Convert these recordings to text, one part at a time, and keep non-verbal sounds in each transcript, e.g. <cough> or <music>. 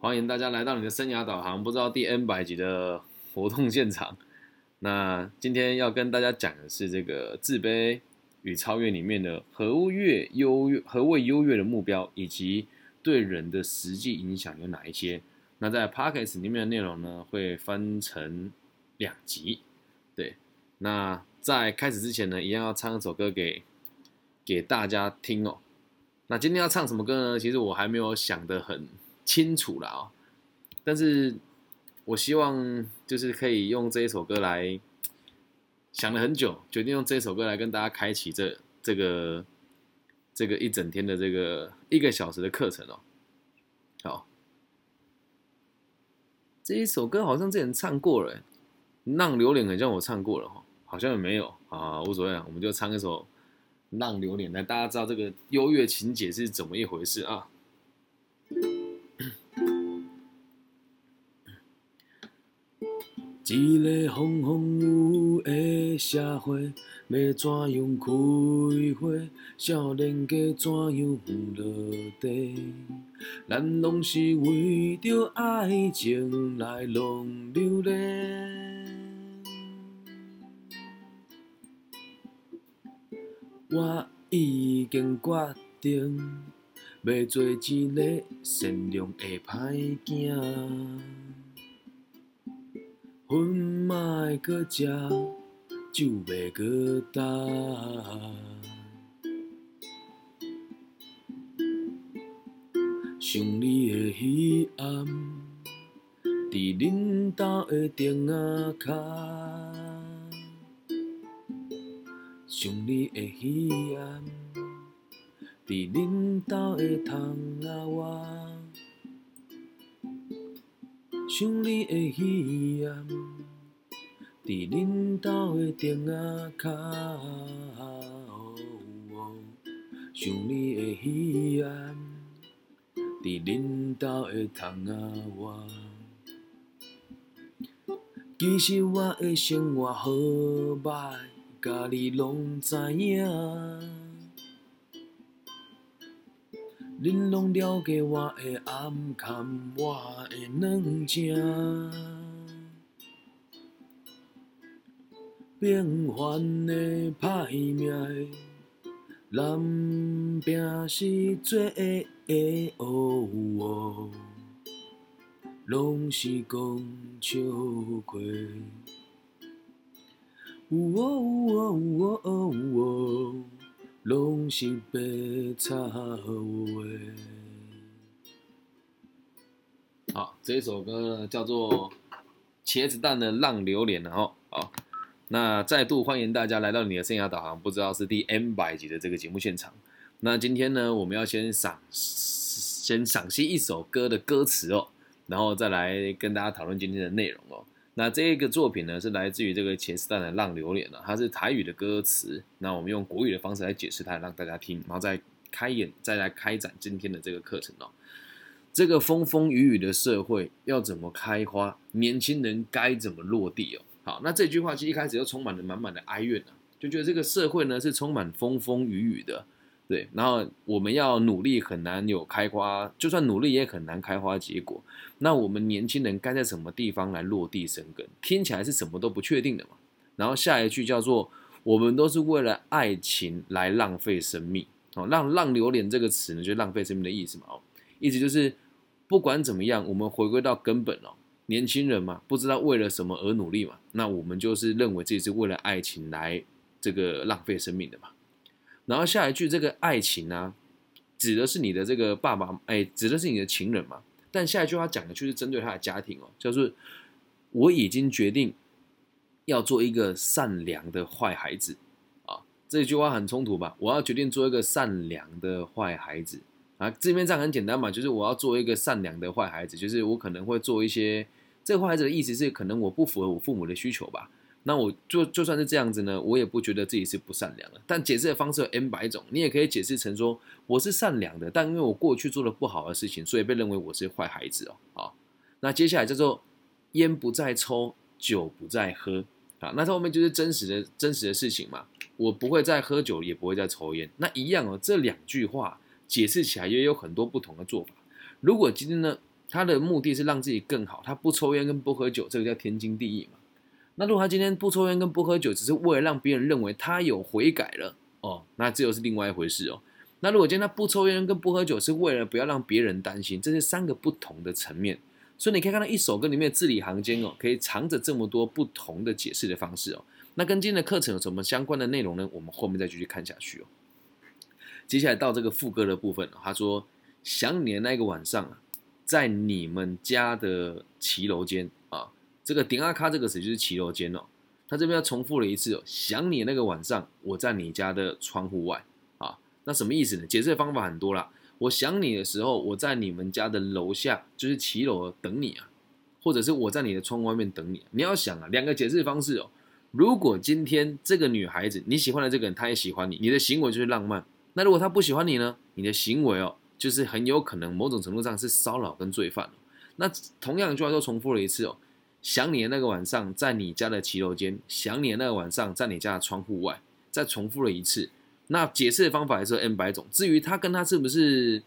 欢迎大家来到你的生涯导航，不知道第 N 百集的活动现场。那今天要跟大家讲的是这个自卑与超越里面的何越优越、何谓优越的目标，以及对人的实际影响有哪一些。那在 p o c k e t 里面的内容呢，会分成两集。对，那在开始之前呢，一样要唱一首歌给给大家听哦。那今天要唱什么歌呢？其实我还没有想得很。清楚了啊，但是我希望就是可以用这一首歌来想了很久，决定用这首歌来跟大家开启这这个这个一整天的这个一个小时的课程哦。好，这一首歌好像之前唱过了，《浪流连》很像我唱过了哈，好像也没有。啊，无所谓啊，我们就唱一首《浪流连》，来大家知道这个优越情节是怎么一回事啊。一个风风雨雨的社会，要怎样开花？少年家怎样落地？咱拢是为着爱情来浪流连。我已经决定，要做一个善良的歹囝。云莫搁食，酒袂搁干。想你的彼暗，伫恁兜的顶仔脚。想你的彼暗，伫恁兜的窗仔外。想你的彼岸，伫恁兜的顶仔脚。想你的彼岸，伫恁兜的窗仔外。其实我的生活好歹，家己拢知影。恁拢了解我的暗坎，我的软情。平凡的歹命，难平是做的哦，拢是讲笑话。哦哦哦哦哦。拢是白插话。好，这首歌叫做《茄子蛋的浪流连》然后好，那再度欢迎大家来到你的生涯导航，不知道是第 N 百集的这个节目现场。那今天呢，我们要先赏先赏析一首歌的歌词哦，然后再来跟大家讨论今天的内容哦。那这个作品呢，是来自于这个茄子蛋的浪流连了，它是台语的歌词。那我们用国语的方式来解释它，让大家听，然后再开演，再来开展今天的这个课程哦。这个风风雨雨的社会要怎么开花？年轻人该怎么落地哦？好，那这句话其实一开始就充满了满满的哀怨啊，就觉得这个社会呢是充满风风雨雨的。对，然后我们要努力很难有开花，就算努力也很难开花结果。那我们年轻人该在什么地方来落地生根？听起来是什么都不确定的嘛。然后下一句叫做“我们都是为了爱情来浪费生命”。哦，浪浪流连这个词呢，就浪费生命的意思嘛。哦，意思就是不管怎么样，我们回归到根本哦。年轻人嘛，不知道为了什么而努力嘛。那我们就是认为自己是为了爱情来这个浪费生命的嘛。然后下一句，这个爱情呢，指的是你的这个爸爸，哎，指的是你的情人嘛。但下一句话讲的却是针对他的家庭哦，就是我已经决定要做一个善良的坏孩子啊。这句话很冲突吧？我要决定做一个善良的坏孩子啊。字面上很简单嘛，就是我要做一个善良的坏孩子，就是我可能会做一些。这个坏孩子的意思是，可能我不符合我父母的需求吧。那我就就算是这样子呢，我也不觉得自己是不善良的。但解释的方式有 N 百种，你也可以解释成说我是善良的，但因为我过去做了不好的事情，所以被认为我是坏孩子哦。好，那接下来叫做烟不再抽，酒不再喝啊。那这后面就是真实的真实的事情嘛。我不会再喝酒，也不会再抽烟。那一样哦，这两句话解释起来也有很多不同的做法。如果今天呢，他的目的是让自己更好，他不抽烟跟不喝酒，这个叫天经地义嘛。那如果他今天不抽烟跟不喝酒，只是为了让别人认为他有悔改了哦，那这又是另外一回事哦。那如果今天他不抽烟跟不喝酒，是为了不要让别人担心，这是三个不同的层面。所以你可以看到一首歌里面字里行间哦，可以藏着这么多不同的解释的方式哦。那跟今天的课程有什么相关的内容呢？我们后面再继续看下去哦。接下来到这个副歌的部分，他说：“想你的那个晚上啊，在你们家的骑楼间。”这个“顶阿卡”这个词就是骑楼间哦，他这边要重复了一次哦。想你那个晚上，我在你家的窗户外啊，那什么意思呢？解释的方法很多啦。我想你的时候，我在你们家的楼下，就是骑楼等你啊，或者是我在你的窗外面等你。你要想啊，两个解释方式哦。如果今天这个女孩子你喜欢的这个人，她也喜欢你，你的行为就是浪漫。那如果她不喜欢你呢？你的行为哦，就是很有可能某种程度上是骚扰跟罪犯。那同样一句话又重复了一次哦。想你的那个晚上，在你家的骑楼间；想你的那个晚上，在你家的窗户外。再重复了一次。那解释的方法也是 N 百种。至于他跟他是不是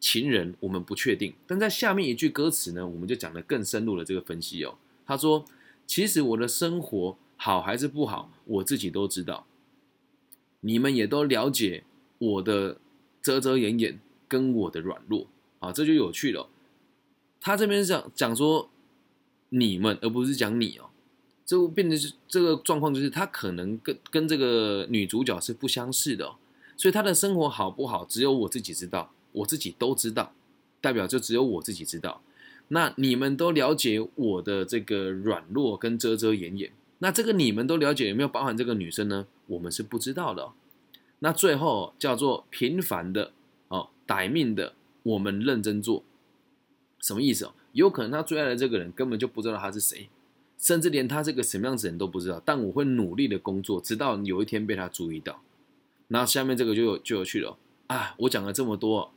情人，我们不确定。但在下面一句歌词呢，我们就讲的更深入的这个分析哦。他说：“其实我的生活好还是不好，我自己都知道。你们也都了解我的遮遮掩掩跟我的软弱啊，这就有趣了。他这边讲讲说。”你们，而不是讲你哦，这变成是这个状况，就是他可能跟跟这个女主角是不相似的，所以他的生活好不好，只有我自己知道，我自己都知道，代表就只有我自己知道。那你们都了解我的这个软弱跟遮遮掩掩，那这个你们都了解有没有包含这个女生呢？我们是不知道的。那最后叫做平凡的哦，歹命的，我们认真做，什么意思哦？有可能他最爱的这个人根本就不知道他是谁，甚至连他是个什么样子的人都不知道。但我会努力的工作，直到有一天被他注意到。那下面这个就有就有趣了啊！我讲了这么多，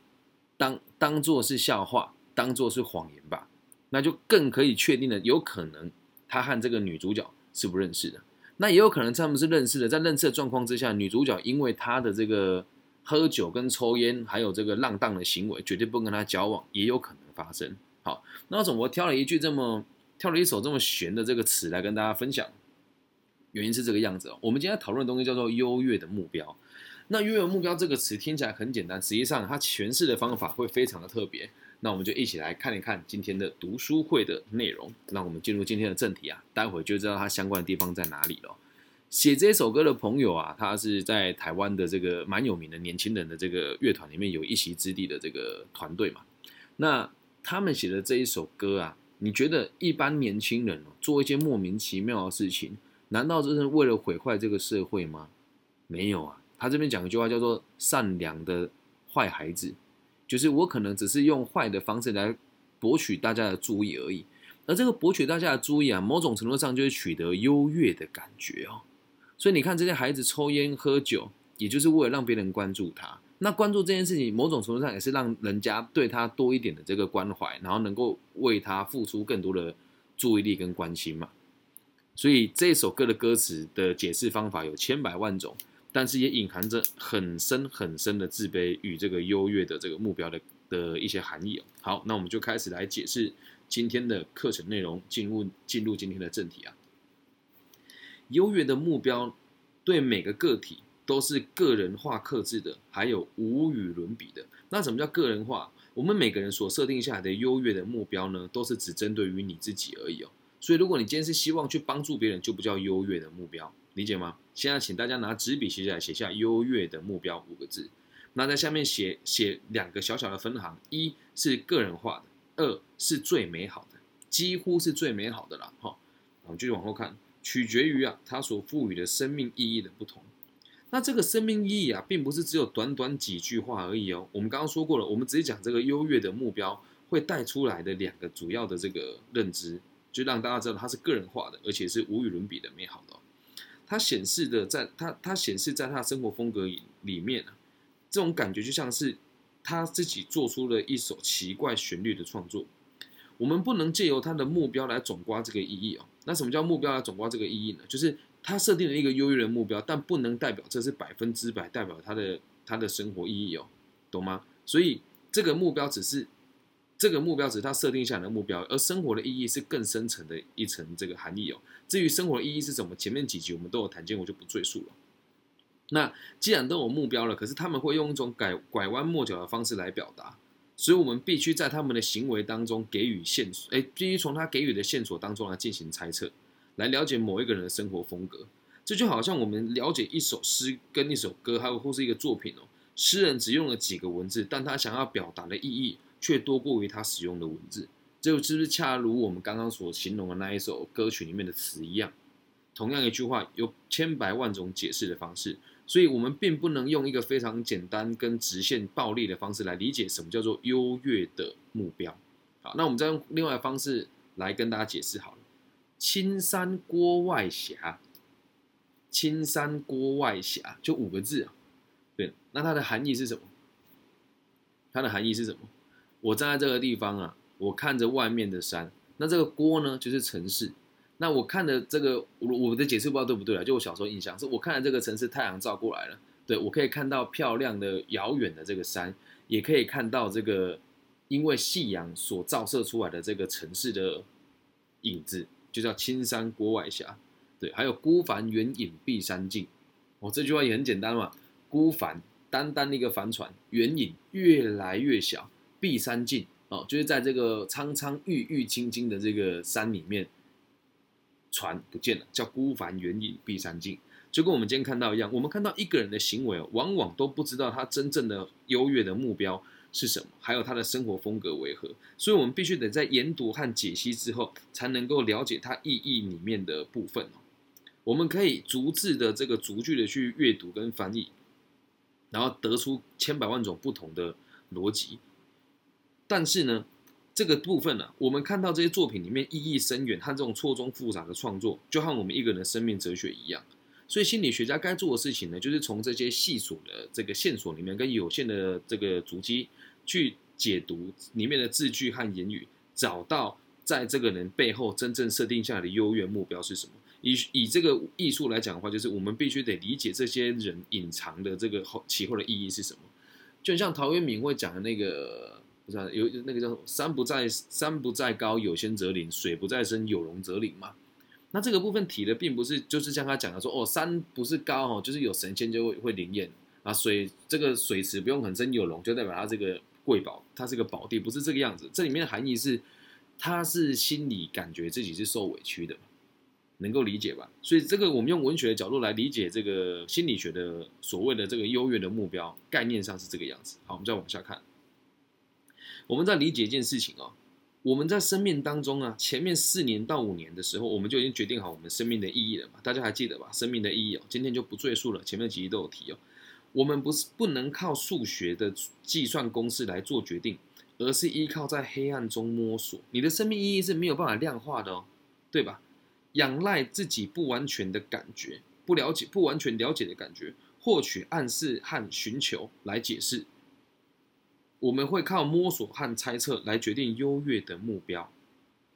当当做是笑话，当做是谎言吧。那就更可以确定的，有可能他和这个女主角是不认识的。那也有可能他们是认识的，在认识的状况之下，女主角因为他的这个喝酒跟抽烟，还有这个浪荡的行为，绝对不跟他交往，也有可能发生。好，那怎么挑了一句这么挑了一首这么玄的这个词来跟大家分享？原因是这个样子哦。我们今天讨论的东西叫做优越的目标。那优越目标这个词听起来很简单，实际上它诠释的方法会非常的特别。那我们就一起来看一看今天的读书会的内容。那我们进入今天的正题啊，待会就知道它相关的地方在哪里了。写这首歌的朋友啊，他是在台湾的这个蛮有名的年轻人的这个乐团里面有一席之地的这个团队嘛。那他们写的这一首歌啊，你觉得一般年轻人做一些莫名其妙的事情，难道这是为了毁坏这个社会吗？没有啊，他这边讲一句话叫做“善良的坏孩子”，就是我可能只是用坏的方式来博取大家的注意而已。而这个博取大家的注意啊，某种程度上就是取得优越的感觉哦。所以你看这些孩子抽烟喝酒，也就是为了让别人关注他。那关注这件事情，某种程度上也是让人家对他多一点的这个关怀，然后能够为他付出更多的注意力跟关心嘛。所以这首歌的歌词的解释方法有千百万种，但是也隐含着很深很深的自卑与这个优越的这个目标的的一些含义哦。好，那我们就开始来解释今天的课程内容，进入进入今天的正题啊。优越的目标对每个个体。都是个人化、克制的，还有无与伦比的。那什么叫个人化？我们每个人所设定下来的优越的目标呢，都是只针对于你自己而已哦。所以，如果你今天是希望去帮助别人，就不叫优越的目标，理解吗？现在，请大家拿纸笔写下来，写下“优越的目标”五个字。那在下面写写两个小小的分行：一是个人化的，二是最美好的，几乎是最美好的了。哈，我们继续往后看，取决于啊，它所赋予的生命意义的不同。那这个生命意义啊，并不是只有短短几句话而已哦。我们刚刚说过了，我们直接讲这个优越的目标会带出来的两个主要的这个认知，就让大家知道它是个人化的，而且是无与伦比的美好的。它显示的，在它它显示在他生活风格里面啊，这种感觉就像是他自己做出了一首奇怪旋律的创作。我们不能借由他的目标来总刮这个意义哦。那什么叫目标来总刮这个意义呢？就是。他设定了一个优越的目标，但不能代表这是百分之百代表他的他的生活意义哦，懂吗？所以这个目标只是这个目标只是他设定下来的目标，而生活的意义是更深层的一层这个含义哦。至于生活的意义是什么，前面几集我们都有谈见，我就不赘述了。那既然都有目标了，可是他们会用一种拐拐弯抹角的方式来表达，所以我们必须在他们的行为当中给予线索，哎，必须从他给予的线索当中来进行猜测，来了解某一个人的生活风格。这就好像我们了解一首诗跟一首歌，还有或是一个作品哦。诗人只用了几个文字，但他想要表达的意义却多过于他使用的文字。这是不是恰如我们刚刚所形容的那一首歌曲里面的词一样？同样一句话有千百万种解释的方式。所以，我们并不能用一个非常简单跟直线暴力的方式来理解什么叫做优越的目标。好，那我们再用另外的方式来跟大家解释好了。青山郭外斜，青山郭外斜，就五个字啊。对，那它的含义是什么？它的含义是什么？我站在这个地方啊，我看着外面的山，那这个郭呢，就是城市。那我看的这个，我我的解释不知道对不对啊？就我小时候印象是，我看的这个城市太阳照过来了，对我可以看到漂亮的遥远的这个山，也可以看到这个因为夕阳所照射出来的这个城市的影子，就叫青山郭外斜。对，还有孤帆远影碧山尽。哦，这句话也很简单嘛，孤帆单单的一个帆船，远影越来越小，碧山尽哦，就是在这个苍苍郁郁青青的这个山里面。船不见了，叫孤帆远影碧山尽，就跟我们今天看到一样。我们看到一个人的行为，往往都不知道他真正的优越的目标是什么，还有他的生活风格为何。所以，我们必须得在研读和解析之后，才能够了解它意义里面的部分哦。我们可以逐字的这个逐句的去阅读跟翻译，然后得出千百万种不同的逻辑。但是呢？这个部分呢，我们看到这些作品里面意义深远和这种错综复杂的创作，就和我们一个人的生命哲学一样。所以心理学家该做的事情呢，就是从这些细琐的这个线索里面，跟有限的这个足迹去解读里面的字句和言语，找到在这个人背后真正设定下来的优越目标是什么。以以这个艺术来讲的话，就是我们必须得理解这些人隐藏的这个后其后的意义是什么。就像陶渊明会讲的那个。有那个叫“山不在山不在高，有仙则灵；水不在深，有龙则灵”嘛。那这个部分提的并不是，就是像他讲的说，哦，山不是高哦，就是有神仙就会会灵验啊。水这个水池不用很深，有龙就代表它这个贵宝，它是个宝地，不是这个样子。这里面的含义是，他是心里感觉自己是受委屈的，能够理解吧？所以这个我们用文学的角度来理解这个心理学的所谓的这个优越的目标概念上是这个样子。好，我们再往下看。我们在理解一件事情哦，我们在生命当中啊，前面四年到五年的时候，我们就已经决定好我们生命的意义了嘛？大家还记得吧？生命的意义哦，今天就不赘述了，前面几集都有提哦。我们不是不能靠数学的计算公式来做决定，而是依靠在黑暗中摸索。你的生命意义是没有办法量化的哦，对吧？仰赖自己不完全的感觉，不了解、不完全了解的感觉，获取暗示和寻求来解释。我们会靠摸索和猜测来决定优越的目标。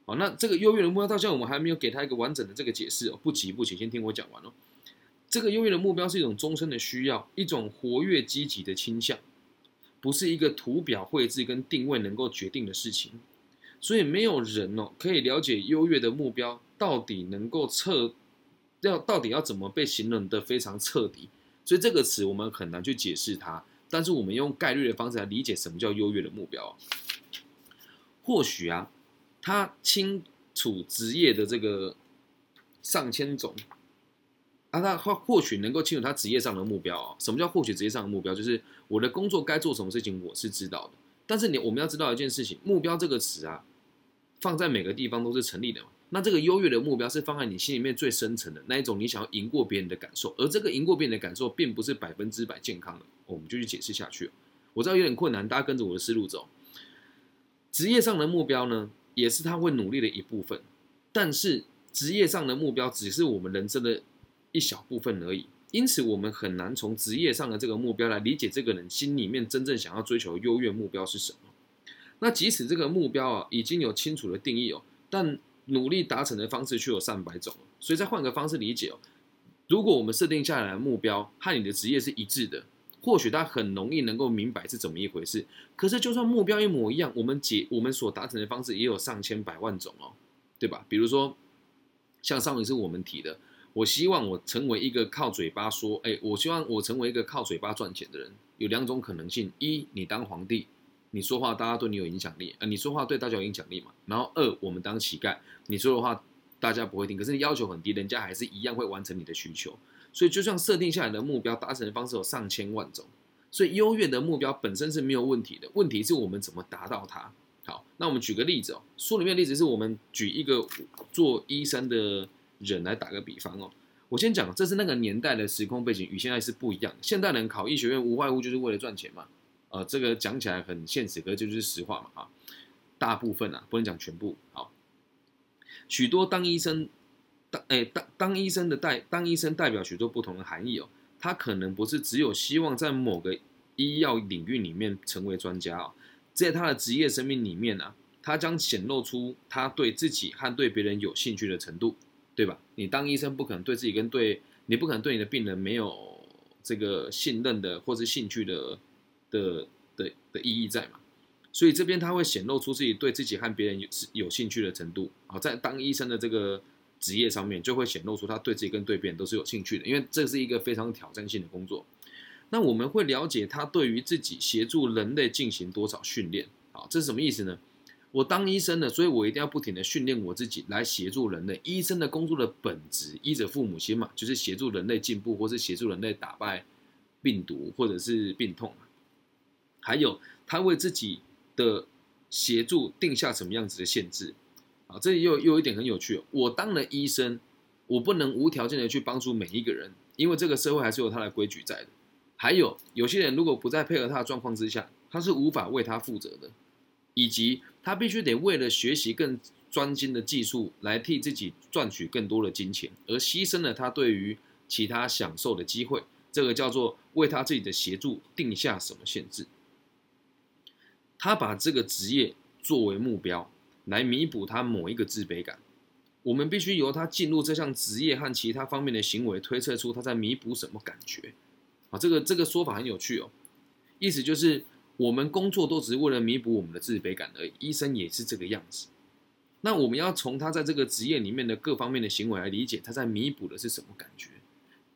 好，那这个优越的目标，到现在我们还没有给他一个完整的这个解释哦。不急不急，先听我讲完哦。这个优越的目标是一种终身的需要，一种活跃积极的倾向，不是一个图表绘制跟定位能够决定的事情。所以没有人哦可以了解优越的目标到底能够彻要到底要怎么被形容的非常彻底。所以这个词我们很难去解释它。但是我们用概率的方式来理解什么叫优越的目标。或许啊，他清楚职业的这个上千种，啊，他或或许能够清楚他职业上的目标啊。什么叫获取职业上的目标？就是我的工作该做什么事情，我是知道的。但是你我们要知道一件事情，目标这个词啊，放在每个地方都是成立的。那这个优越的目标是放在你心里面最深层的那一种，你想要赢过别人的感受，而这个赢过别人的感受，并不是百分之百健康的。我们就去解释下去。我知道有点困难，大家跟着我的思路走。职业上的目标呢，也是他会努力的一部分，但是职业上的目标只是我们人生的一小部分而已。因此，我们很难从职业上的这个目标来理解这个人心里面真正想要追求优越目标是什么。那即使这个目标啊已经有清楚的定义哦，但努力达成的方式却有上百种，所以再换个方式理解哦。如果我们设定下来的目标和你的职业是一致的，或许他很容易能够明白是怎么一回事。可是就算目标一模一样，我们解我们所达成的方式也有上千百万种哦，对吧？比如说像上一次我们提的，我希望我成为一个靠嘴巴说，哎，我希望我成为一个靠嘴巴赚钱的人，有两种可能性：一，你当皇帝。你说话，大家对你有影响力啊！你说话对大家有影响力嘛？然后二，我们当乞丐，你说的话大家不会听，可是你要求很低，人家还是一样会完成你的需求。所以，就像设定下来的目标达成的方式有上千万种，所以优越的目标本身是没有问题的，问题是我们怎么达到它。好，那我们举个例子哦，书里面例子是我们举一个做医生的人来打个比方哦。我先讲，这是那个年代的时空背景与现在是不一样。现代人考医学院无外乎就是为了赚钱嘛。呃，这个讲起来很现实，可就是实话嘛啊。大部分啊，不能讲全部。好，许多当医生，当哎当当医生的代当医生代表许多不同的含义哦。他可能不是只有希望在某个医药领域里面成为专家啊，在他的职业生命里面呢，他将显露出他对自己和对别人有兴趣的程度，对吧？你当医生不可能对自己跟对你不可能对你的病人没有这个信任的或是兴趣的。的的的意义在嘛？所以这边他会显露出自己对自己和别人有有兴趣的程度啊，在当医生的这个职业上面，就会显露出他对自己跟对别人都是有兴趣的，因为这是一个非常挑战性的工作。那我们会了解他对于自己协助人类进行多少训练啊？这是什么意思呢？我当医生的，所以我一定要不停的训练我自己来协助人类。医生的工作的本质，医者父母心嘛，就是协助人类进步，或是协助人类打败病毒或者是病痛还有，他为自己的协助定下什么样子的限制啊？这里又又有一点很有趣。我当了医生，我不能无条件的去帮助每一个人，因为这个社会还是有他的规矩在的。还有，有些人如果不在配合他的状况之下，他是无法为他负责的，以及他必须得为了学习更专精的技术来替自己赚取更多的金钱，而牺牲了他对于其他享受的机会。这个叫做为他自己的协助定下什么限制。他把这个职业作为目标，来弥补他某一个自卑感。我们必须由他进入这项职业和其他方面的行为，推测出他在弥补什么感觉。啊，这个这个说法很有趣哦。意思就是，我们工作都只是为了弥补我们的自卑感而已。医生也是这个样子。那我们要从他在这个职业里面的各方面的行为来理解，他在弥补的是什么感觉。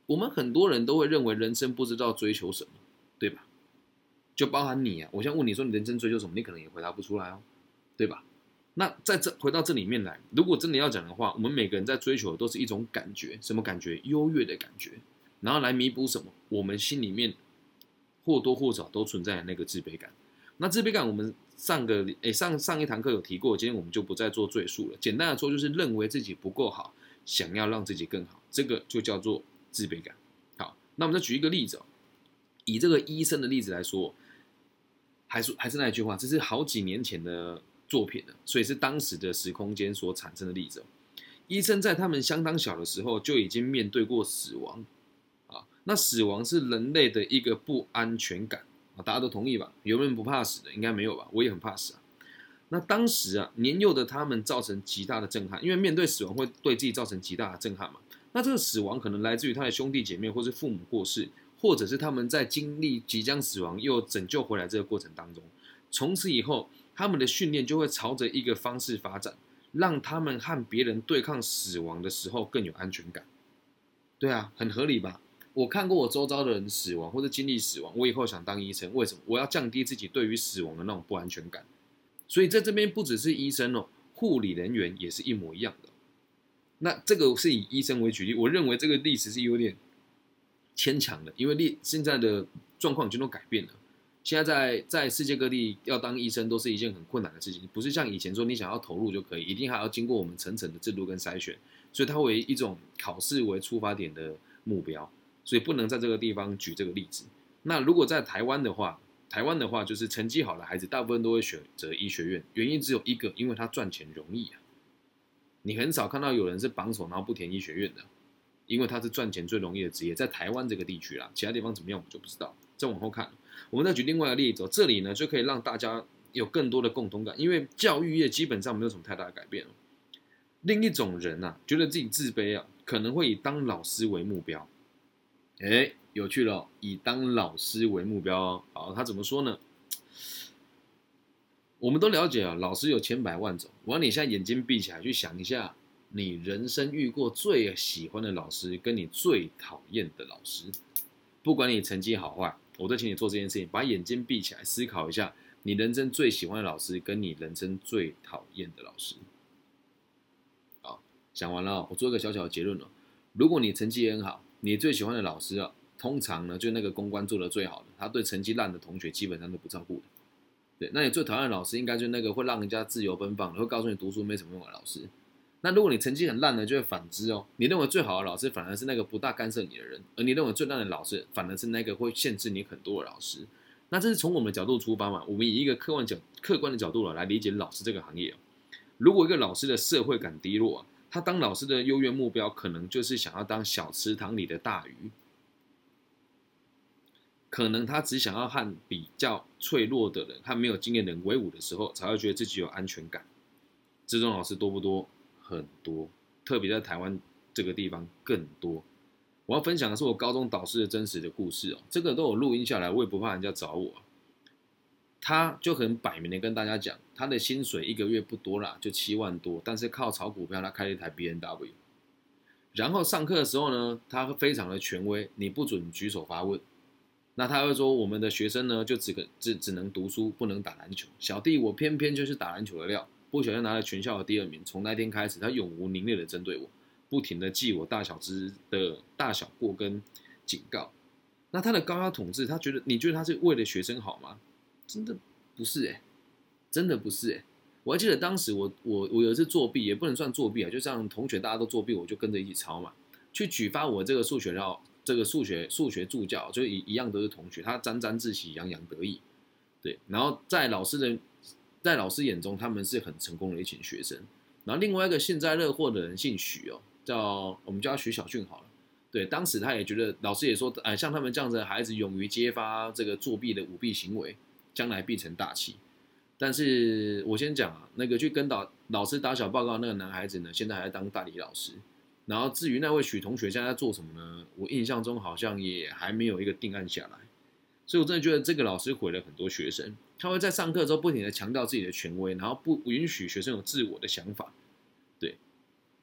我们很多人都会认为人生不知道追求什么，对吧？就包含你啊！我想问你说你人生追求什么，你可能也回答不出来哦，对吧？那在这回到这里面来，如果真的要讲的话，我们每个人在追求的都是一种感觉，什么感觉？优越的感觉，然后来弥补什么？我们心里面或多或少都存在那个自卑感。那自卑感，我们上个诶上上一堂课有提过，今天我们就不再做赘述了。简单的说，就是认为自己不够好，想要让自己更好，这个就叫做自卑感。好，那我们再举一个例子哦，以这个医生的例子来说。还是还是那句话，这是好几年前的作品了，所以是当时的时空间所产生的例子。医生在他们相当小的时候就已经面对过死亡啊，那死亡是人类的一个不安全感啊，大家都同意吧？有人不怕死的？应该没有吧？我也很怕死啊。那当时啊，年幼的他们造成极大的震撼，因为面对死亡会对自己造成极大的震撼嘛。那这个死亡可能来自于他的兄弟姐妹或是父母过世。或者是他们在经历即将死亡又拯救回来这个过程当中，从此以后，他们的训练就会朝着一个方式发展，让他们和别人对抗死亡的时候更有安全感。对啊，很合理吧？我看过我周遭的人死亡或者经历死亡，我以后想当医生，为什么？我要降低自己对于死亡的那种不安全感。所以在这边不只是医生哦，护理人员也是一模一样的。那这个是以医生为举例，我认为这个历史是有点。牵强的，因为历现在的状况已经都改变了。现在在在世界各地要当医生都是一件很困难的事情，不是像以前说你想要投入就可以，一定还要经过我们层层的制度跟筛选。所以它为一种考试为出发点的目标，所以不能在这个地方举这个例子。那如果在台湾的话，台湾的话就是成绩好的孩子大部分都会选择医学院，原因只有一个，因为他赚钱容易啊。你很少看到有人是榜首然后不填医学院的。因为它是赚钱最容易的职业，在台湾这个地区啦，其他地方怎么样我们就不知道。再往后看，我们再举另外一个例子，这里呢就可以让大家有更多的共同感，因为教育业基本上没有什么太大的改变另一种人呐，觉得自己自卑啊，可能会以当老师为目标。哎，有趣了，以当老师为目标哦。好，他怎么说呢？我们都了解啊，老师有千百万种。我让你现在眼睛闭起来，去想一下，你人生遇过最喜欢的老师，跟你最讨厌的老师。不管你成绩好坏，我都请你做这件事情，把眼睛闭起来，思考一下，你人生最喜欢的老师，跟你人生最讨厌的老师。好，想完了，我做一个小小的结论了。如果你成绩很好，你最喜欢的老师啊，通常呢，就那个公关做的最好的，他对成绩烂的同学基本上都不照顾的。对，那你最讨厌的老师，应该就那个会让人家自由奔放，会告诉你读书没什么用的老师。那如果你成绩很烂呢，就会反之哦。你认为最好的老师，反而是那个不大干涉你的人；而你认为最烂的老师，反而是那个会限制你很多的老师。那这是从我们的角度出发嘛？我们以一个客观角、客观的角度来理解老师这个行业哦。如果一个老师的社会感低落，他当老师的优越目标，可能就是想要当小池塘里的大鱼。可能他只想要和比较脆弱的人、和没有经验的人为伍的时候，才会觉得自己有安全感。这种老师多不多？很多，特别在台湾这个地方更多。我要分享的是我高中导师的真实的故事哦，这个都有录音下来，我也不怕人家找我。他就很摆明的跟大家讲，他的薪水一个月不多啦，就七万多，但是靠炒股票，他开了一台 B N W。然后上课的时候呢，他非常的权威，你不准举手发问。那他会说，我们的学生呢，就只可只只能读书，不能打篮球。小弟我偏偏就是打篮球的料，不小心拿了全校的第二名。从那天开始，他永无宁日的针对我，不停的记我大小之的大小过跟警告。那他的高压统治，他觉得你觉得他是为了学生好吗？真的不是哎，真的不是哎。我还记得当时我我我有一次作弊，也不能算作弊啊，就像同学大家都作弊，我就跟着一起抄嘛，去举发我这个数学料。这个数学数学助教就一一样都是同学，他沾沾自喜，洋洋得意，对。然后在老师的在老师眼中，他们是很成功的一群学生。然后另外一个幸灾乐祸的人姓许哦，叫我们叫他许小俊好了。对，当时他也觉得老师也说，哎，像他们这样子的孩子，勇于揭发这个作弊的舞弊行为，将来必成大器。但是我先讲啊，那个去跟导老师打小报告那个男孩子呢，现在还在当大理老师。然后至于那位许同学现在在做什么呢？我印象中好像也还没有一个定案下来，所以我真的觉得这个老师毁了很多学生。他会在上课之后不停的强调自己的权威，然后不允许学生有自我的想法。对，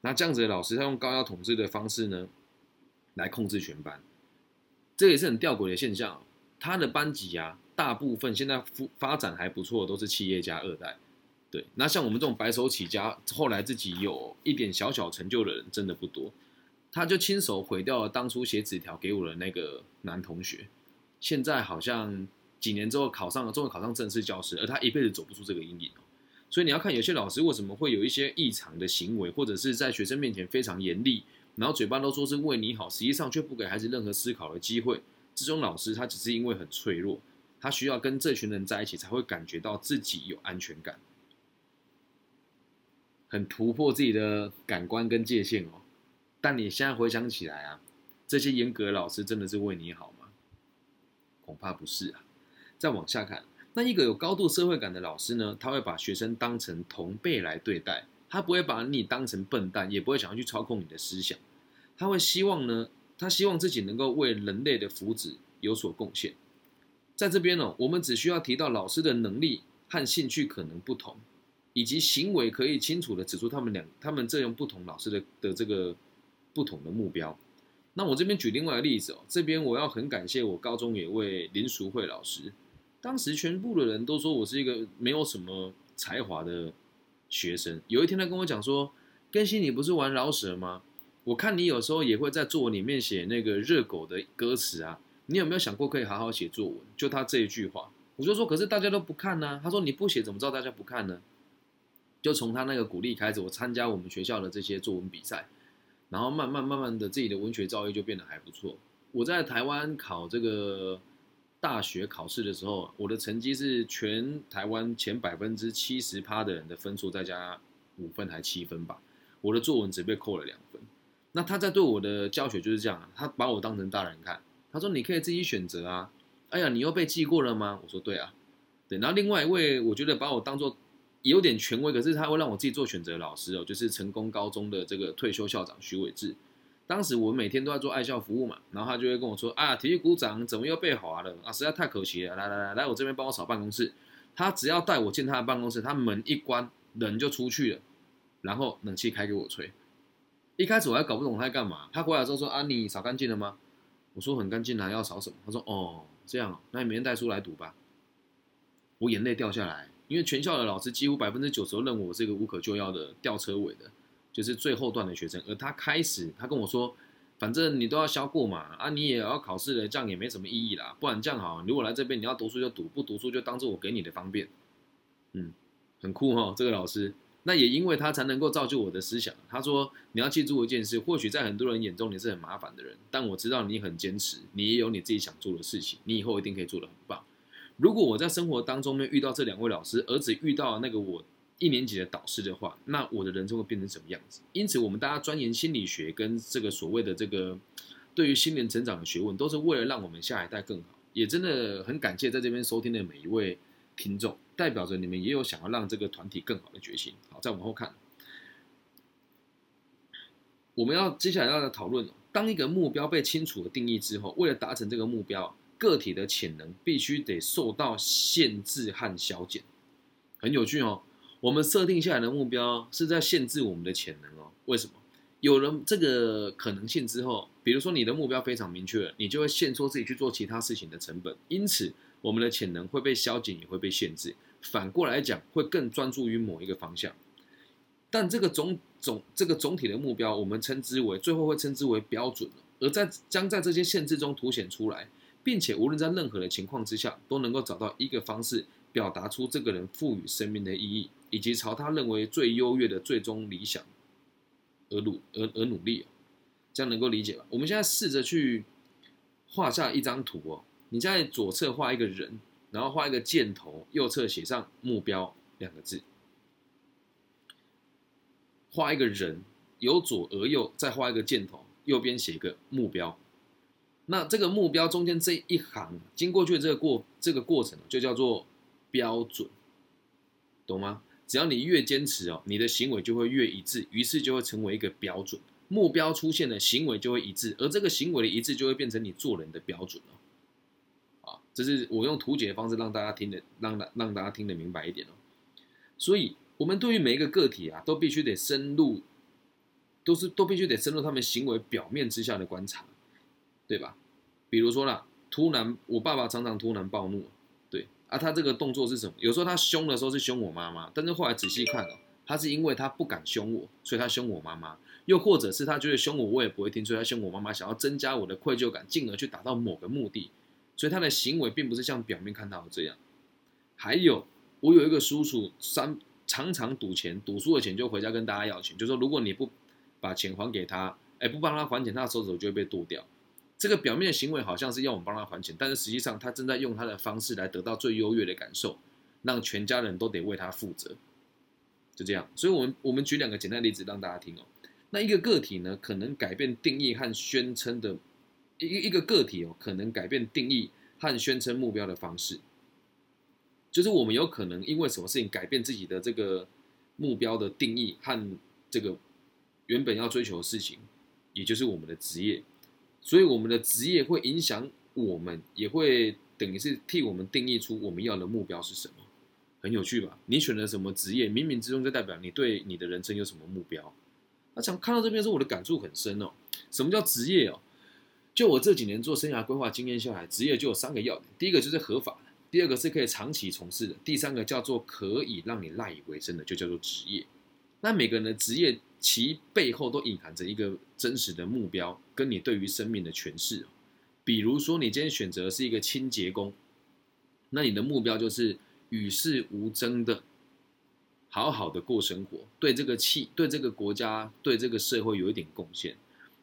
那这样子的老师，他用高压统治的方式呢，来控制全班，这也是很吊诡的现象。他的班级啊，大部分现在发发展还不错，都是企业家二代。对，那像我们这种白手起家，后来自己有一点小小成就的人，真的不多。他就亲手毁掉了当初写纸条给我的那个男同学，现在好像几年之后考上了，终于考上正式教师，而他一辈子走不出这个阴影哦。所以你要看有些老师为什么会有一些异常的行为，或者是在学生面前非常严厉，然后嘴巴都说是为你好，实际上却不给孩子任何思考的机会。这种老师他只是因为很脆弱，他需要跟这群人在一起，才会感觉到自己有安全感。很突破自己的感官跟界限哦，但你现在回想起来啊，这些严格的老师真的是为你好吗？恐怕不是啊。再往下看，那一个有高度社会感的老师呢，他会把学生当成同辈来对待，他不会把你当成笨蛋，也不会想要去操控你的思想，他会希望呢，他希望自己能够为人类的福祉有所贡献。在这边呢，我们只需要提到老师的能力和兴趣可能不同。以及行为可以清楚的指出他们两他们这样不同老师的的这个不同的目标。那我这边举另外一个例子哦，这边我要很感谢我高中有位林淑慧老师，当时全部的人都说我是一个没有什么才华的学生。有一天他跟我讲说：“更新你不是玩饶舌吗？我看你有时候也会在作文里面写那个热狗的歌词啊，你有没有想过可以好好写作文？”就他这一句话，我就说：“可是大家都不看呢。”他说：“你不写怎么知道大家不看呢？”就从他那个鼓励开始，我参加我们学校的这些作文比赛，然后慢慢慢慢的自己的文学造诣就变得还不错。我在台湾考这个大学考试的时候，我的成绩是全台湾前百分之七十趴的人的分数再加五分还七分吧。我的作文只被扣了两分。那他在对我的教学就是这样，他把我当成大人看。他说你可以自己选择啊。哎呀，你又被记过了吗？我说对啊。对，然后另外一位我觉得把我当做。有点权威，可是他会让我自己做选择。老师哦，就是成功高中的这个退休校长徐伟志，当时我每天都在做爱校服务嘛，然后他就会跟我说啊，体育股长怎么又被划了啊，实在太可惜了，来来来，来我这边帮我扫办公室。他只要带我进他的办公室，他门一关，人就出去了，然后冷气开给我吹。一开始我还搞不懂他在干嘛，他回来之后说啊，你扫干净了吗？我说很干净啊，要扫什么？他说哦，这样，那你明天带书来读吧。我眼泪掉下来，因为全校的老师几乎百分之九十都认为我是一个无可救药的吊车尾的，就是最后段的学生。而他开始，他跟我说，反正你都要销过嘛，啊，你也要考试了，这样也没什么意义啦。不然这样好，如果来这边你要读书就读，不读书就当做我给你的方便。嗯，很酷哈，这个老师。那也因为他才能够造就我的思想。他说你要记住一件事，或许在很多人眼中你是很麻烦的人，但我知道你很坚持，你也有你自己想做的事情，你以后一定可以做得很棒。如果我在生活当中面遇到这两位老师，儿子遇到那个我一年级的导师的话，那我的人生会变成什么样子？因此，我们大家钻研心理学跟这个所谓的这个对于心灵成长的学问，都是为了让我们下一代更好。也真的很感谢在这边收听的每一位听众，代表着你们也有想要让这个团体更好的决心。好，再往后看，我们要接下来要讨论，当一个目标被清楚的定义之后，为了达成这个目标。个体的潜能必须得受到限制和消减，很有趣哦。我们设定下来的目标是在限制我们的潜能哦。为什么？有了这个可能性之后，比如说你的目标非常明确，你就会限缩自己去做其他事情的成本，因此我们的潜能会被消减，也会被限制。反过来讲，会更专注于某一个方向。但这个总总这个总体的目标，我们称之为最后会称之为标准而在将在这些限制中凸显出来。并且无论在任何的情况之下，都能够找到一个方式表达出这个人赋予生命的意义，以及朝他认为最优越的最终理想而努而而努力哦这样能够理解吧？我们现在试着去画下一张图哦，你在左侧画一个人，然后画一个箭头，右侧写上目标两个字，画一个人，由左而右再画一个箭头，右边写一个目标。那这个目标中间这一行经过去的这个过这个过程就叫做标准，懂吗？只要你越坚持哦，你的行为就会越一致，于是就会成为一个标准。目标出现了，行为就会一致，而这个行为的一致就会变成你做人的标准了。啊，这是我用图解的方式让大家听得让大让大家听得明白一点哦。所以，我们对于每一个个体啊，都必须得深入，都是都必须得深入他们行为表面之下的观察。对吧？比如说啦，突然我爸爸常常突然暴怒，对啊，他这个动作是什么？有时候他凶的时候是凶我妈妈，但是后来仔细看哦，他是因为他不敢凶我，所以他凶我妈妈；又或者是他觉得凶我我也不会听，所以他凶我妈妈，想要增加我的愧疚感，进而去达到某个目的。所以他的行为并不是像表面看到的这样。还有，我有一个叔叔，三常常赌钱，赌输了钱就回家跟大家要钱，就说如果你不把钱还给他，哎，不帮他还钱，他的手指就会被剁掉。这个表面的行为好像是要我们帮他还钱，但是实际上他正在用他的方式来得到最优越的感受，让全家人都得为他负责，就这样。所以，我们我们举两个简单例子让大家听哦。那一个个体呢，可能改变定义和宣称的，一一个个体哦，可能改变定义和宣称目标的方式，就是我们有可能因为什么事情改变自己的这个目标的定义和这个原本要追求的事情，也就是我们的职业。所以我们的职业会影响我们，也会等于是替我们定义出我们要的目标是什么，很有趣吧？你选了什么职业，冥冥之中就代表你对你的人生有什么目标。那想看到这边时，我的感触很深哦。什么叫职业哦？就我这几年做生涯规划经验下来，职业就有三个要点：第一个就是合法的，第二个是可以长期从事的，第三个叫做可以让你赖以为生的，就叫做职业。那每个人的职业。其背后都隐含着一个真实的目标，跟你对于生命的诠释。比如说，你今天选择是一个清洁工，那你的目标就是与世无争的，好好的过生活，对这个气、对这个国家、对这个社会有一点贡献。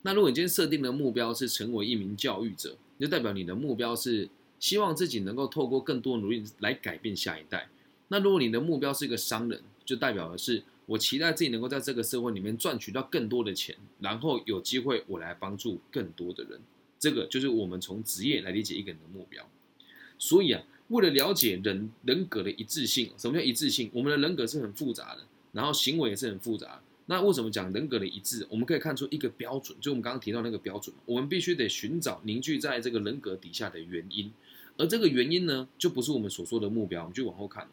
那如果你今天设定的目标是成为一名教育者，就代表你的目标是希望自己能够透过更多努力来改变下一代。那如果你的目标是一个商人，就代表的是。我期待自己能够在这个社会里面赚取到更多的钱，然后有机会我来帮助更多的人。这个就是我们从职业来理解一个人的目标。所以啊，为了了解人人格的一致性，什么叫一致性？我们的人格是很复杂的，然后行为也是很复杂。那为什么讲人格的一致？我们可以看出一个标准，就我们刚刚提到那个标准，我们必须得寻找凝聚在这个人格底下的原因，而这个原因呢，就不是我们所说的目标。我们就往后看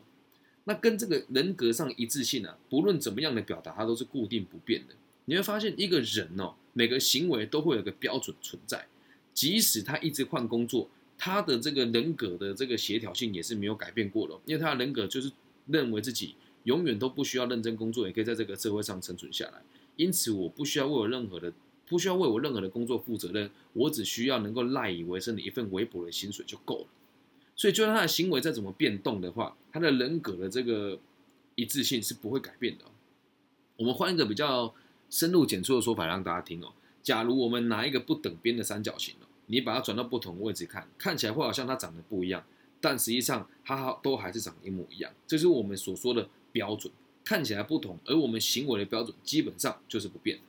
那跟这个人格上一致性啊，不论怎么样的表达，它都是固定不变的。你会发现，一个人哦，每个行为都会有个标准存在，即使他一直换工作，他的这个人格的这个协调性也是没有改变过的，因为他的人格就是认为自己永远都不需要认真工作，也可以在这个社会上生存下来。因此，我不需要为我任何的不需要为我任何的工作负责任，我只需要能够赖以为生的一份微薄的薪水就够了。所以，就算他的行为再怎么变动的话，他的人格的这个一致性是不会改变的。我们换一个比较深入简出的说法让大家听哦。假如我们拿一个不等边的三角形哦，你把它转到不同位置看，看起来会好像它长得不一样，但实际上它都还是长得一模一样。这是我们所说的标准，看起来不同，而我们行为的标准基本上就是不变。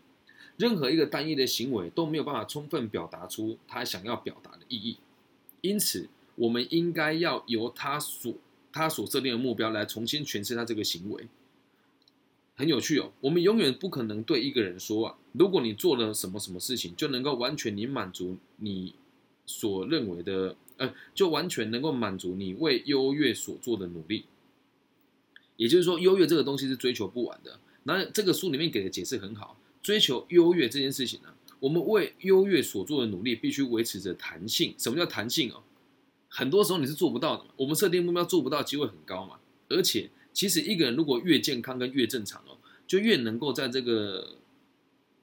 任何一个单一的行为都没有办法充分表达出他想要表达的意义，因此。我们应该要由他所他所设定的目标来重新诠释他这个行为，很有趣哦。我们永远不可能对一个人说啊，如果你做了什么什么事情，就能够完全你满足你所认为的，呃，就完全能够满足你为优越所做的努力。也就是说，优越这个东西是追求不完的。那这个书里面给的解释很好，追求优越这件事情呢，我们为优越所做的努力必须维持着弹性。什么叫弹性哦？很多时候你是做不到的，我们设定目标做不到机会很高嘛。而且，其实一个人如果越健康跟越正常哦，就越能够在这个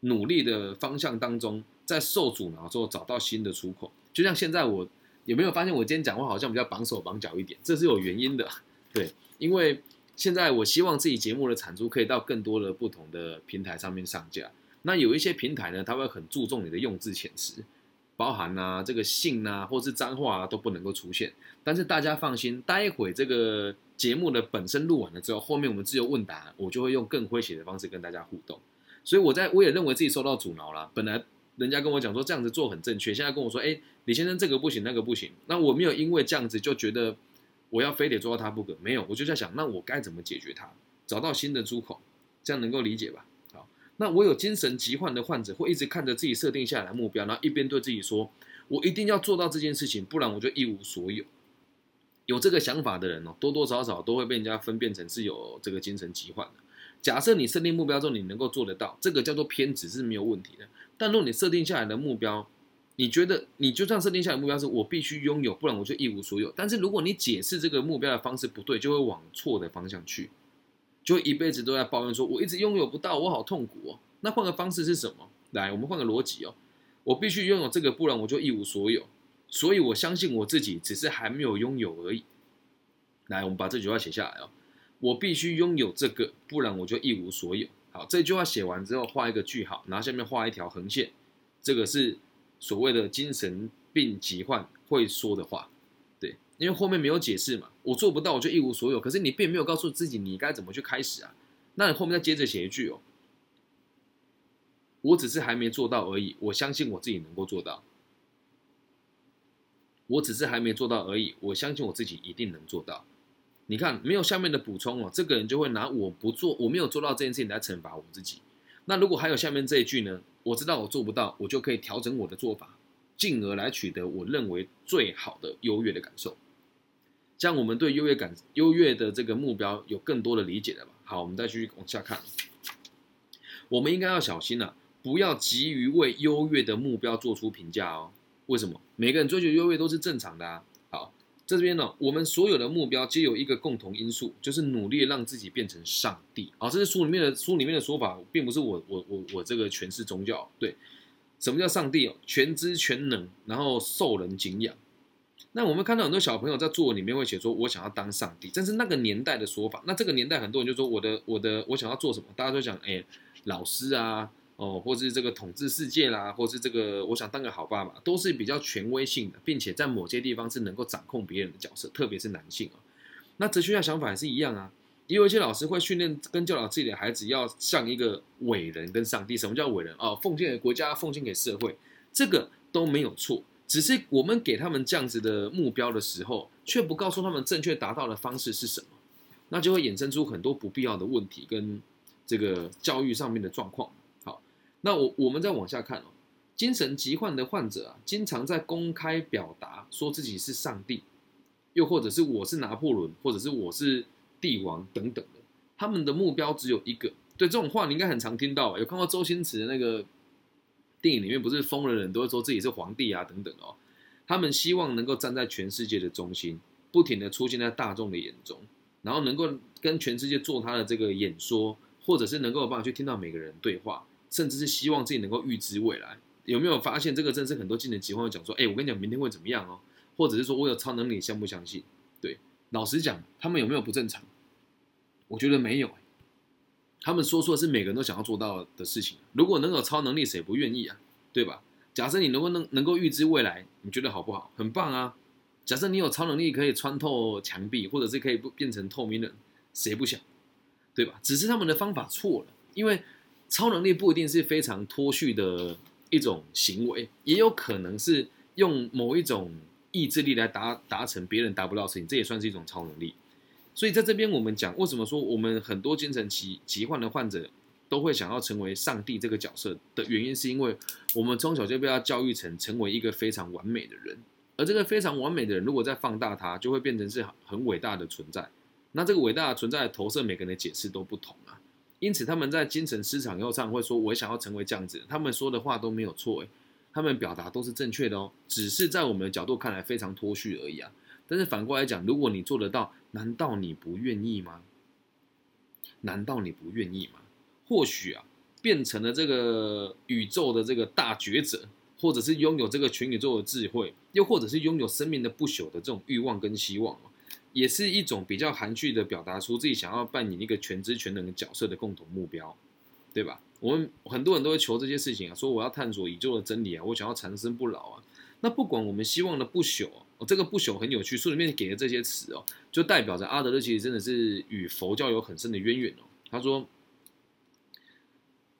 努力的方向当中，在受阻挠之后找到新的出口。就像现在我有没有发现，我今天讲话好像比较绑手绑脚一点，这是有原因的。对，因为现在我希望自己节目的产出可以到更多的不同的平台上面上架。那有一些平台呢，它会很注重你的用字遣词。包含啊，这个性啊，或是脏话啊，都不能够出现。但是大家放心，待会这个节目的本身录完了之后，后面我们自由问答，我就会用更诙谐的方式跟大家互动。所以我在我也认为自己受到阻挠了。本来人家跟我讲说这样子做很正确，现在跟我说，哎，李先生这个不行，那个不行。那我没有因为这样子就觉得我要非得做到他不可，没有，我就在想，那我该怎么解决它，找到新的出口，这样能够理解吧？那我有精神疾患的患者会一直看着自己设定下来目标，然后一边对自己说：“我一定要做到这件事情，不然我就一无所有。”有这个想法的人哦，多多少少都会被人家分辨成是有这个精神疾患的。假设你设定目标之后，你能够做得到，这个叫做偏执是没有问题的。但如果你设定下来的目标，你觉得你就算设定下来目标是我必须拥有，不然我就一无所有。但是如果你解释这个目标的方式不对，就会往错的方向去。就一辈子都在抱怨，说我一直拥有不到，我好痛苦哦。那换个方式是什么？来，我们换个逻辑哦。我必须拥有这个，不然我就一无所有。所以我相信我自己，只是还没有拥有而已。来，我们把这句话写下来哦。我必须拥有这个，不然我就一无所有。好，这句话写完之后，画一个句号，然后下面画一条横线。这个是所谓的精神病疾患会说的话。因为后面没有解释嘛，我做不到，我就一无所有。可是你并没有告诉自己你该怎么去开始啊？那你后面再接着写一句哦，我只是还没做到而已。我相信我自己能够做到。我只是还没做到而已。我相信我自己一定能做到。你看，没有下面的补充哦，这个人就会拿我不做，我没有做到这件事情来惩罚我自己。那如果还有下面这一句呢？我知道我做不到，我就可以调整我的做法，进而来取得我认为最好的优越的感受。这样我们对优越感、优越的这个目标有更多的理解了吧？好，我们再继续往下看。我们应该要小心了，不要急于为优越的目标做出评价哦。为什么？每个人追求优越都是正常的啊。好，这边呢，我们所有的目标皆有一个共同因素，就是努力让自己变成上帝。好，这是书里面的书里面的说法，并不是我我我我这个诠释宗教。对，什么叫上帝哦？全知全能，然后受人敬仰。那我们看到很多小朋友在作文里面会写说，我想要当上帝，这是那个年代的说法。那这个年代很多人就说，我的我的我想要做什么？大家都讲，哎，老师啊，哦，或是这个统治世界啦，或是这个我想当个好爸爸，都是比较权威性的，并且在某些地方是能够掌控别人的角色，特别是男性啊。那哲学家想法也是一样啊，也有一些老师会训练跟教导自己的孩子要像一个伟人跟上帝。什么叫伟人哦？奉献给国家，奉献给社会，这个都没有错。只是我们给他们这样子的目标的时候，却不告诉他们正确达到的方式是什么，那就会衍生出很多不必要的问题跟这个教育上面的状况。好，那我我们再往下看哦，精神疾患的患者啊，经常在公开表达说自己是上帝，又或者是我是拿破仑，或者是我是帝王等等的，他们的目标只有一个。对这种话，你应该很常听到，有看过周星驰的那个电影里面，不是疯了人都会说自己是皇帝啊等等哦。他们希望能够站在全世界的中心，不停的出现在大众的眼中，然后能够跟全世界做他的这个演说，或者是能够有办法去听到每个人对话，甚至是希望自己能够预知未来。有没有发现这个正是很多精神疾患会讲说，哎，我跟你讲明天会怎么样哦，或者是说我有超能力，相不相信？对，老实讲，他们有没有不正常？我觉得没有。他们说出的是每个人都想要做到的事情。如果能有超能力，谁不愿意啊？对吧？假设你能够能能够预知未来，你觉得好不好？很棒啊！假设你有超能力，可以穿透墙壁，或者是可以不变成透明人，谁不想？对吧？只是他们的方法错了，因为超能力不一定是非常脱序的一种行为，也有可能是用某一种意志力来达达成别人达不到事情，这也算是一种超能力。所以在这边，我们讲为什么说我们很多精神疾疾患的患者都会想要成为上帝这个角色的原因，是因为我们从小就被他教育成成为一个非常完美的人，而这个非常完美的人，如果再放大他，就会变成是很伟大的存在。那这个伟大的存在投射，每个人的解释都不同啊。因此，他们在精神失常以后，上会说我想要成为这样子，他们说的话都没有错，诶，他们表达都是正确的哦，只是在我们的角度看来非常脱序而已啊。但是反过来讲，如果你做得到，难道你不愿意吗？难道你不愿意吗？或许啊，变成了这个宇宙的这个大觉者，或者是拥有这个全宇宙的智慧，又或者是拥有生命的不朽的这种欲望跟希望也是一种比较含蓄的表达出自己想要扮演一个全知全能的角色的共同目标，对吧？我们很多人都会求这些事情啊，说我要探索宇宙的真理啊，我想要长生不老啊。那不管我们希望的不朽。哦，这个不朽很有趣，书里面给的这些词哦，就代表着阿德勒其实真的是与佛教有很深的渊源哦。他说，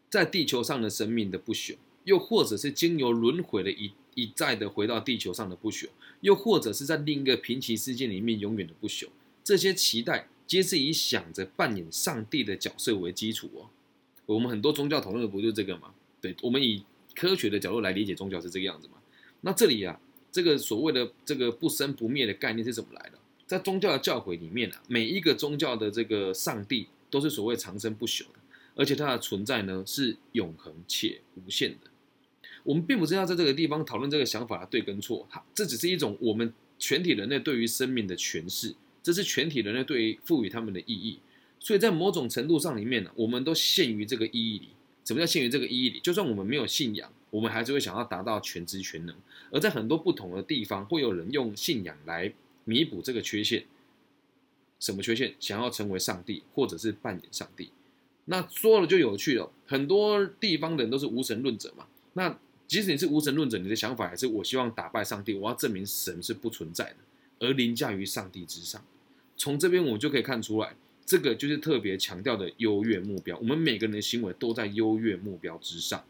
在地球上的生命的不朽，又或者是经由轮回的一一再的回到地球上的不朽，又或者是在另一个平行世界里面永远的不朽，这些期待皆是以想着扮演上帝的角色为基础哦。我们很多宗教讨论的不就这个吗？对，我们以科学的角度来理解宗教是这个样子吗？那这里啊。这个所谓的这个不生不灭的概念是怎么来的？在宗教的教诲里面啊，每一个宗教的这个上帝都是所谓长生不朽的，而且它的存在呢是永恒且无限的。我们并不是要在这个地方讨论这个想法的对跟错，它这只是一种我们全体人类对于生命的诠释，这是全体人类对于赋予他们的意义。所以在某种程度上里面呢，我们都陷于这个意义里。什么叫陷于这个意义里？就算我们没有信仰。我们还是会想要达到全知全能，而在很多不同的地方，会有人用信仰来弥补这个缺陷。什么缺陷？想要成为上帝，或者是扮演上帝。那说了就有趣了。很多地方的人都是无神论者嘛。那即使你是无神论者，你的想法还是我希望打败上帝，我要证明神是不存在的，而凌驾于上帝之上。从这边我们就可以看出来，这个就是特别强调的优越目标。我们每个人的行为都在优越目标之上。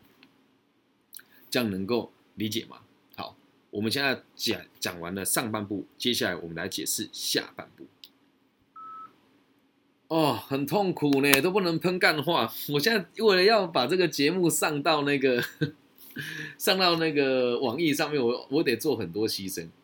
这样能够理解吗？好，我们现在讲讲完了上半部，接下来我们来解释下半部。哦，很痛苦呢，都不能喷干话。<laughs> 我现在为了要把这个节目上到那个 <laughs> 上到那个网易上面，我我得做很多牺牲。